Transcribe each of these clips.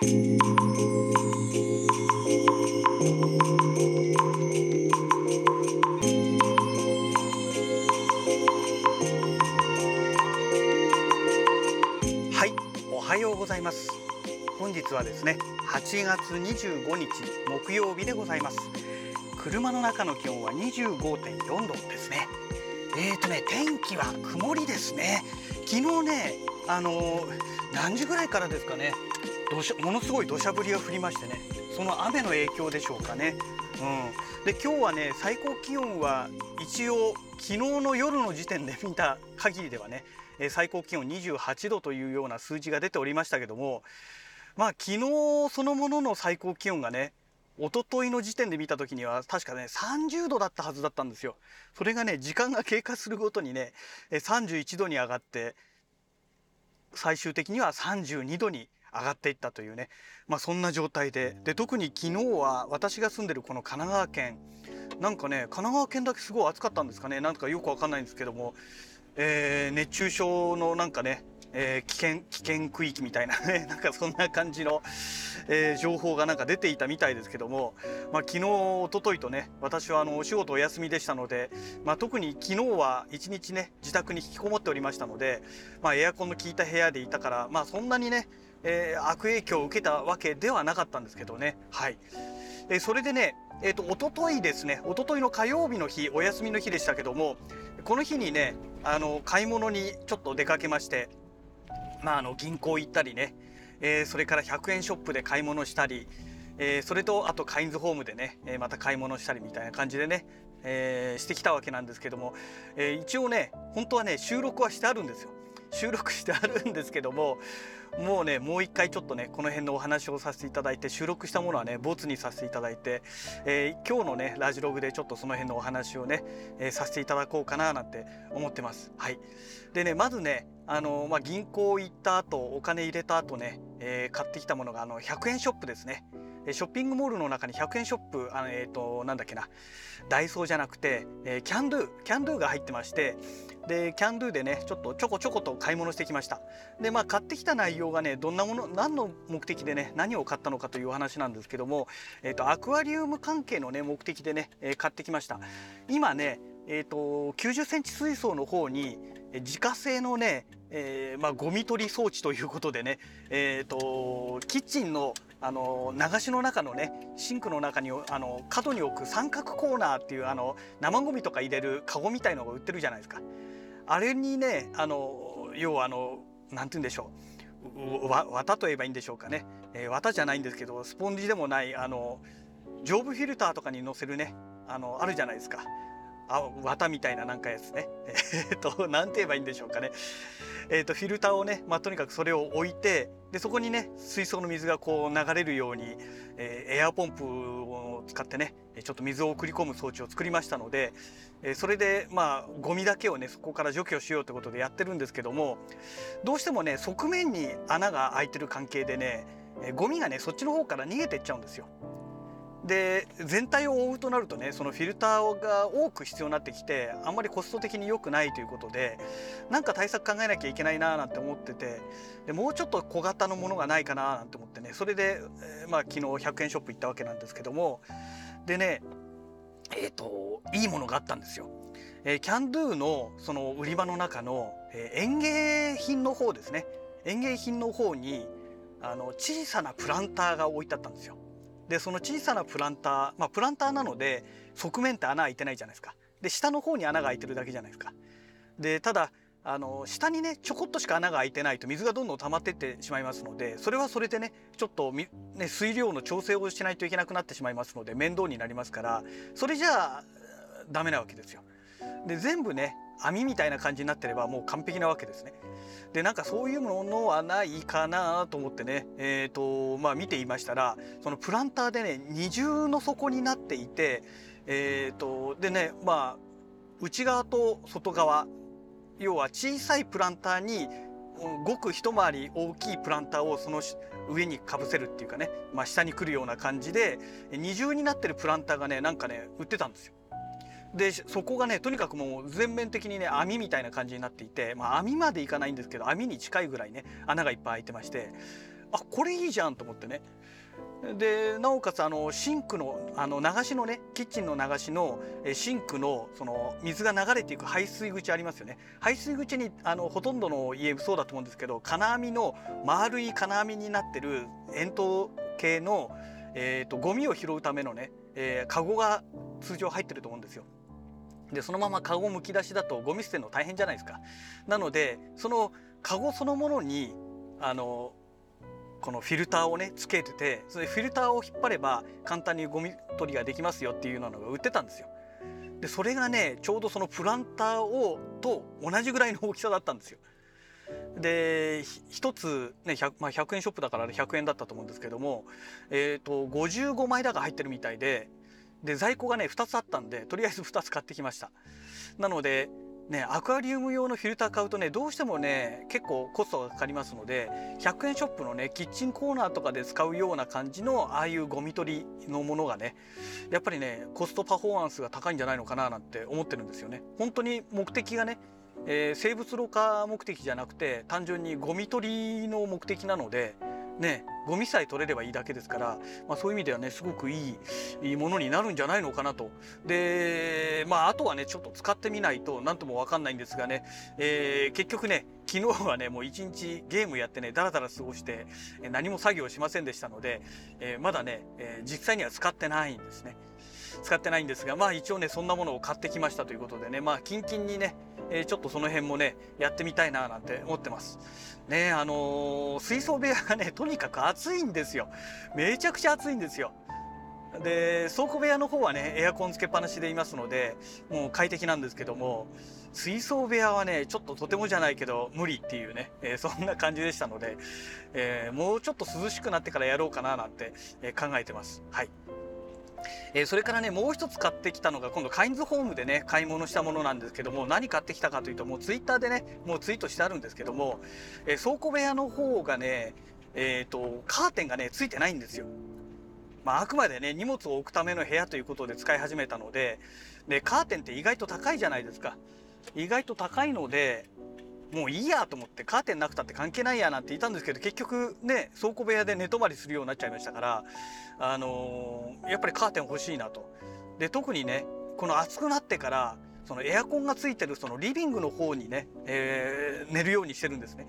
はい、おはようございます。本日はですね、8月25日木曜日でございます。車の中の気温は25.4度ですね。えーとね、天気は曇りですね。昨日ね、あのー何時ぐらいからですかね、ものすごい土砂降りが降りましてね、その雨の影響でしょうかね。うん、で今日はね最高気温は一応昨日の夜の時点で見た限りではね最高気温28度というような数字が出ておりましたけどもまあ昨日そのものの最高気温がね一昨日の時点で見た時には確かね30度だったはずだったんですよ。それがね時間が経過するごとにね31度に上がって最終的には32度に上がっていったというね、まあ、そんな状態で。で特に昨日は私が住んでるこの神奈川県。なんかね神奈川県だけすごい暑かったんですかね。なんかよくわかんないんですけども、えー熱中症のなんかね、えー危険危険区域みたいなね。なんかそんな感じの、えー情報がなんか出ていたみたいですけども、まあ、昨日一昨日とね私はあのお仕事お休みでしたので、まあ、特に昨日は一日ね自宅に引きこもっておりましたので、まあ、エアコンの効いた部屋でいたから、まあ、そんなにね、えー悪影響を受けたわけではなかったんですけどねはい。えーそれでねえー、と一昨日ですね一昨日の火曜日の日お休みの日でしたけどもこの日にねあの買い物にちょっと出かけましてまあ、あの銀行行ったりね、えーそれから100円ショップで買い物したり、えーそれとあとカインズホームでね、えーまた買い物したりみたいな感じでね、えしてきたわけなんですけども、え一応ね本当はね収録はしてあるんですよ収録してあるんですけどももうねもう一回ちょっとねこの辺のお話をさせていただいて収録したものはねボツにさせていただいて、えー今日のねラジログでちょっとその辺のお話をね、えーさせていただこうかななんて思ってます。はい、でねまずねあのまあ、銀行行った後お金入れた後ね、えー買ってきたものがあの100円ショップですね。ショッピングモールの中に100円ショップあのえっ、となんだっけなダイソーじゃなくて、えーキャンドゥキャンドゥが入ってましてでキャンドゥでねちょっとちょこちょこと買い物してきました。でまあ買ってきた内容がねどんなもの何の目的でね何を買ったのかという話なんですけども、えー、とアクアリウム関係のね目的でね、えー買ってきました。今ねえー、と90センチ水槽の方に自家製のね、えーまあ、ゴミ取り装置ということでね、えー、とキッチンのあの流しの中のねシンクの中にあの角に置く三角コーナーっていうあの生ゴミとか入れるカゴみたいのが売ってるじゃないですか。あれにねあの要はあのなんて言うんでしょう綿と言えばいいんでしょうかね、えー綿じゃないんですけどスポンジでもないあの上部フィルターとかに乗せるねあのあるじゃないですか。あ綿みたいななんかやつね。えっと何て言えばいいんでしょうかね。えーとフィルターをね、まあ、とにかくそれを置いてでそこにね水槽の水がこう流れるように、えーエアポンプを使ってねちょっと水を送り込む装置を作りましたので、えーそれでまあゴミだけをねそこから除去しようってことでやってるんですけどもどうしてもね側面に穴が開いてる関係でねえーゴミがねそっちの方から逃げてっちゃうんですよ。で全体を覆うとなるとねそのフィルターが多く必要になってきてあんまりコスト的に良くないということでなんか対策考えなきゃいけないななんて思っててでもうちょっと小型のものがないかななんて思ってねそれで、えーまあ、昨日100円ショップ行ったわけなんですけどもでねえっ、といいものがあったんですよ。えーキャンドゥのその売り場の中の、えー園芸品の方ですね園芸品の方にあの小さなプランターが置いてあったんですよ。でその小さなプランターまあプランターなので側面って穴開いてないじゃないですか。で下の方に穴が開いてるだけじゃないですか。でただあの下にねちょこっとしか穴が開いてないと水がどんどん溜まってってしまいますのでそれはそれでねちょっと、ね、水量の調整をしないといけなくなってしまいますので面倒になりますからそれじゃあダメなわけですよ。で全部ね網みたいな感じになってればもう完璧なわけですね。でなんかそういうものはないかなと思ってね、えーとまあ、見ていましたらそのプランターでね二重の底になっていて、えー、とでねまあ内側と外側要は小さいプランターにごく一回り大きいプランターをその上にかぶせるっていうかね、まあ、下に来るような感じで二重になってるプランターがねなんかね売ってたんですよ。でそこがねとにかくもう全面的にね網みたいな感じになっていて、まあ、網までいかないんですけど網に近いぐらいね穴がいっぱい開いてましてあこれいいじゃんと思ってねでなおかつあのシンクのあの流しのねキッチンの流しのシンクのその水が流れていく排水口ありますよね排水口にあのほとんどの家そうだと思うんですけど金網の丸い金網になってる円筒形の、えーと、ゴミを拾うためのね、えー、カゴが通常入ってると思うんですよ。でそのままカゴむき出しだとゴミ捨てるの大変じゃないですか。なのでそのカゴそのものにあのこのフィルターをねつけててそれフィルターを引っ張れば簡単にゴミ取りができますよっていうのが売ってたんですよ。でそれがねちょうどそのプランターをと同じぐらいの大きさだったんですよ。で1つね 100,、まあ、100円ショップだから100円だったと思うんですけども、えーと、と55枚だが入ってるみたいでで在庫がね2つあったんでとりあえず2つ買ってきました。なのでね、アクアリウム用のフィルター買うとねどうしてもね結構コストがかかりますので100円ショップのねキッチンコーナーとかで使うような感じのああいうゴミ取りのものがねやっぱりねコストパフォーマンスが高いんじゃないのかななんて思ってるんですよね。本当に目的がね、えー、生物ろ過目的じゃなくて単純にゴミ取りの目的なのでねゴミさえ取れればいいだけですから、まあ、そういう意味ではねすごくいいいいものになるんじゃないのかなとでまああとはねちょっと使ってみないと何とも分かんないんですがね、えー、結局ね昨日はねもう一日ゲームやってねだらだら過ごして何も作業しませんでしたので、えー、まだね、えー、実際には使ってないんですね。使ってないんですがまあ一応ねそんなものを買ってきましたということでねまあキンキンにね、えー、ちょっとその辺もねやってみたいななんて思ってます。ねあのー、水槽部屋がねとにかく暑いんですよ。めちゃくちゃ暑いんですよ。で倉庫部屋の方はねエアコンつけっぱなしでいますのでもう快適なんですけども水槽部屋はねちょっととてもじゃないけど無理っていうね、えー、そんな感じでしたので、えー、もうちょっと涼しくなってからやろうかななんて、え考えてます。はいえー、それからねもう一つ買ってきたのが今度カインズホームでね買い物したものなんですけども何買ってきたかというともうツイッターでねもうツイートしてあるんですけども、えー、倉庫部屋の方がねえっ、とカーテンがねついてないんですよ。まあ、あくまでね荷物を置くための部屋ということで使い始めたのででカーテンって意外と高いじゃないですか。意外と高いのでもういいやと思ってカーテンなくたって関係ないやなんて言ったんですけど結局ね倉庫部屋で寝泊まりするようになっちゃいましたからあのー、やっぱりカーテン欲しいなと。で特にねこの暑くなってからそのエアコンがついてるそのリビングの方にね、えー、寝るようにしてるんですね。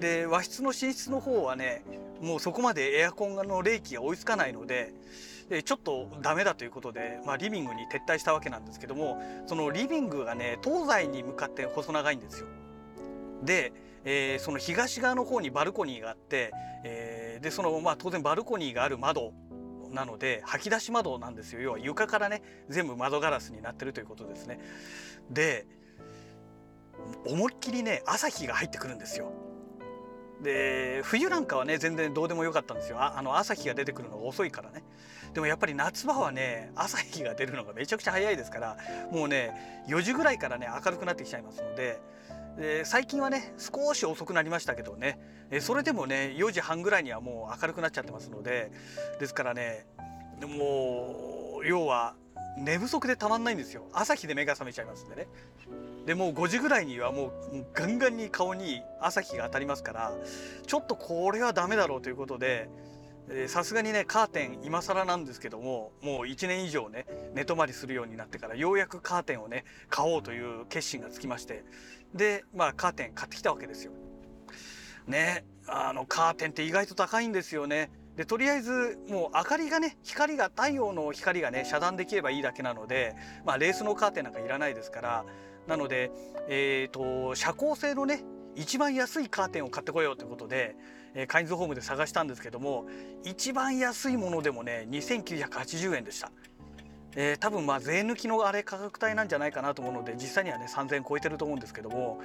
で和室の寝室の方はねもうそこまでエアコンの冷気が追いつかないのででちょっとダメだということで、まあ、リビングに撤退したわけなんですけどもそのリビングがね東西に向かって細長いんですよ。で、えー、その東側の方にバルコニーがあって、えー、でその、まあ、当然バルコニーがある窓なので吐き出し窓なんですよ要は床からね全部窓ガラスになってるということですね。で思いっきりね朝日が入ってくるんですよ。で冬なんかはね全然どうでもよかったんですよあの朝日が出てくるのが遅いからねでもやっぱり夏場はね朝日が出るのがめちゃくちゃ早いですからもうね4時ぐらいからね明るくなってきちゃいますのでで最近はね少し遅くなりましたけどね。それでもね4時半ぐらいにはもう明るくなっちゃってますのでですからねもう要は寝不足でたまんないんですよ。朝日で目が覚めちゃいますんでね。でもう5時ぐらいにはもうガンガンに顔に朝日が当たりますからちょっとこれはダメだろうということでさすがにねカーテン今更なんですけどももう1年以上ね寝泊まりするようになってからようやくカーテンをね買おうという決心がつきましてでまあカーテン買ってきたわけですよ。ねあのカーテンって意外と高いんですよね。でとりあえずもう明かりがね光が太陽の光がね遮断できればいいだけなので、まあ、レースのカーテンなんかいらないですからなので、えーと、遮光性のね一番安いカーテンを買ってこようということで、えー、カインズホームで探したんですけども一番安いものでもね2980円でした。えー、多分まあ税抜きのあれ価格帯なんじゃないかなと思うので実際にはね3,000円超えてると思うんですけども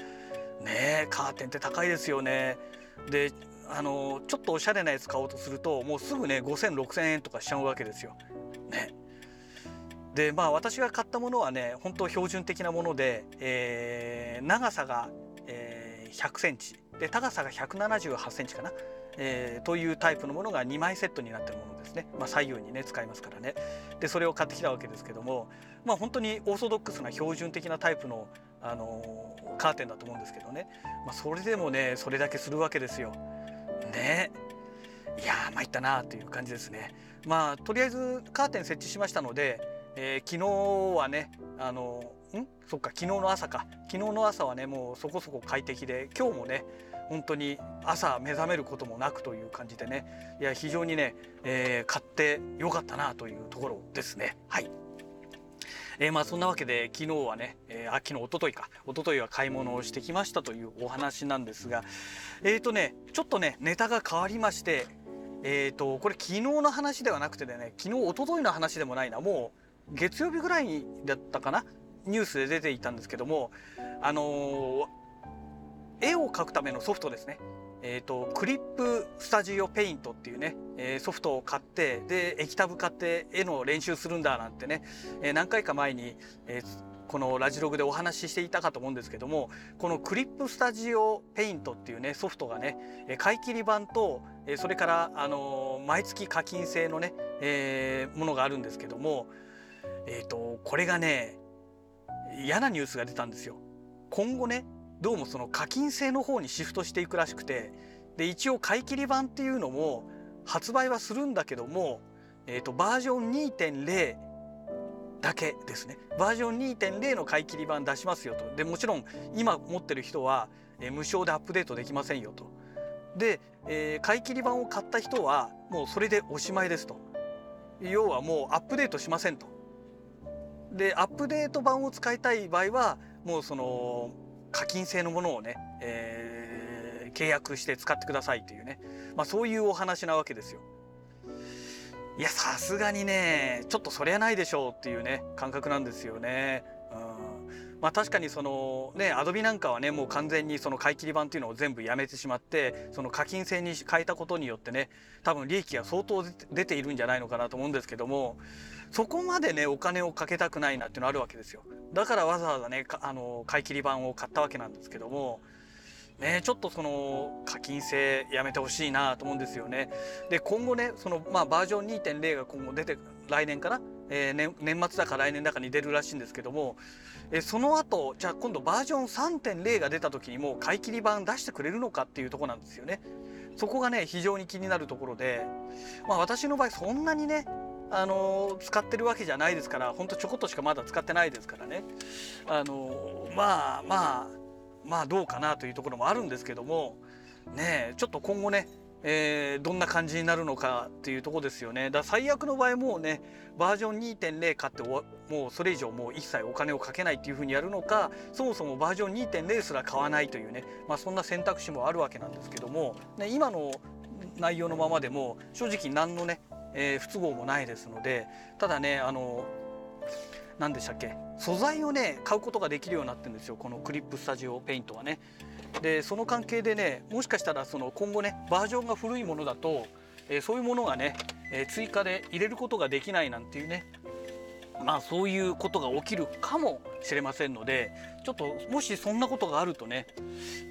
ねカーテンって高いですよね。であのちょっとおしゃれなやつ買おうとするともうすぐね5,0006,000円とかしちゃうわけですよ。ね。でまあ私が買ったものはね本当標準的なもので、えー、長さが、100センチ。で高さが178センチかな。えー、というタイプのものが2枚セットになってるものですね、まあ、左右にね使いますからね。でそれを買ってきたわけですけどもまあ本当にオーソドックスな標準的なタイプの、あのー、カーテンだと思うんですけどね、まあ、それでもねそれだけするわけですよ。ね。いやー参ったなという感じですね。まあとりあえずカーテン設置しましたので、えー、昨日はねあのん？そっか昨日の朝か。昨日の朝はねもうそこそこ快適で今日もね本当に朝目覚めることもなくという感じでね。いや非常にね、えー、買ってよかったなというところですね。はい。えー、まあそんなわけで昨日はね、えー、秋の一昨日か。一昨日は買い物をしてきましたというお話なんですが。えっ、ー、とねちょっとねネタが変わりましてえっ、ー、とこれ昨日の話ではなくてね昨日一昨日の話でもないな。もう月曜日ぐらいだったかな？ニュースで出ていたんですけどもあの絵を描くためのソフトですね。えーと、クリップスタジオペイントっていうね、えー、ソフトを買ってで液タブ買って絵の練習するんだなんてね、えー、何回か前に、えー、このラジログでお話ししていたかと思うんですけどもこのクリップスタジオペイントっていうねソフトがね買い切り版とそれからあの毎月課金制のね、えー、ものがあるんですけどもえっ、ー、とこれがね嫌なニュースが出たんですよ。今後ねどうもその課金制の方にシフトしていくらしくてで一応買い切り版っていうのも発売はするんだけども、えーと、バージョン2.0だけですね。バージョン2.0の買い切り版出しますよと。でもちろん今持ってる人は、えー、無償でアップデートできませんよと。で、えー、買い切り版を買った人はもうそれでおしまいですと。要はもうアップデートしませんと。でアップデート版を使いたい場合はもうその課金制のものをね、えー、契約して使ってくださいというね、まあ、そういうお話なわけですよ。いやさすがにねちょっとそりゃないでしょうっていうね感覚なんですよね。うんまあ、確かにそのねアドビなんかはねもう完全にその買い切り版っていうのを全部やめてしまってその課金制に変えたことによってね多分利益が相当出ているんじゃないのかなと思うんですけどもそこまでねお金をかけたくないなっていうのあるわけですよだからわざわざねあの買い切り版を買ったわけなんですけどもね、ちょっとその課金制やめてほしいなと思うんですよね。で今後ねその、まあ、バージョン2.0が今後出て来年かな、えー、年年末だか来年だかに出るらしいんですけども、えー、その後じゃあ今度バージョン3.0が出た時にもう買い切り版出してくれるのかっていうとこなんですよね。そこがね非常に気になるところで、まあ、私の場合そんなにねあの使ってるわけじゃないですからほんとちょこっとしかまだ使ってないですからねあのまあまあまあどうかなというところもあるんですけどもねちょっと今後ねえー、どんな感じになるのかっていうとこですよね。だ最悪の場合もうねバージョン2.0買ってもうそれ以上もう一切お金をかけないっていうふうにやるのかそもそもバージョン2.0すら買わないというね、まあ、そんな選択肢もあるわけなんですけども、ね、今の内容のままでも正直何のねえー、不都合もないですのでただねあの何でしたっけ？素材をね買うことができるようになってるんですよこのクリップスタジオペイントはね。でその関係でねもしかしたらその今後ねバージョンが古いものだと、えー、そういうものがね、えー、追加で入れることができないなんていうねまあそういうことが起きるかもしれませんのでちょっともしそんなことがあるとね、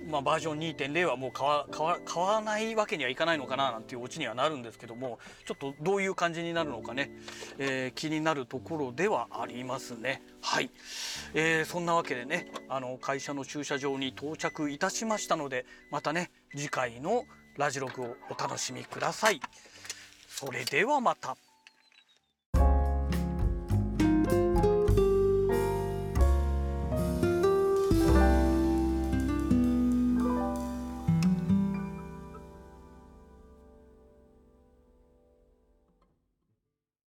まあ、バージョン2.0はもう買わ買わないわけにはいかないのかななんていうオチにはなるんですけどもちょっとどういう感じになるのかね、えー、気になるところではありますね。はい、えー、そんなわけでねあの会社の駐車場に到着いたしましたのでまたね次回のラジログをお楽しみください。それではまた。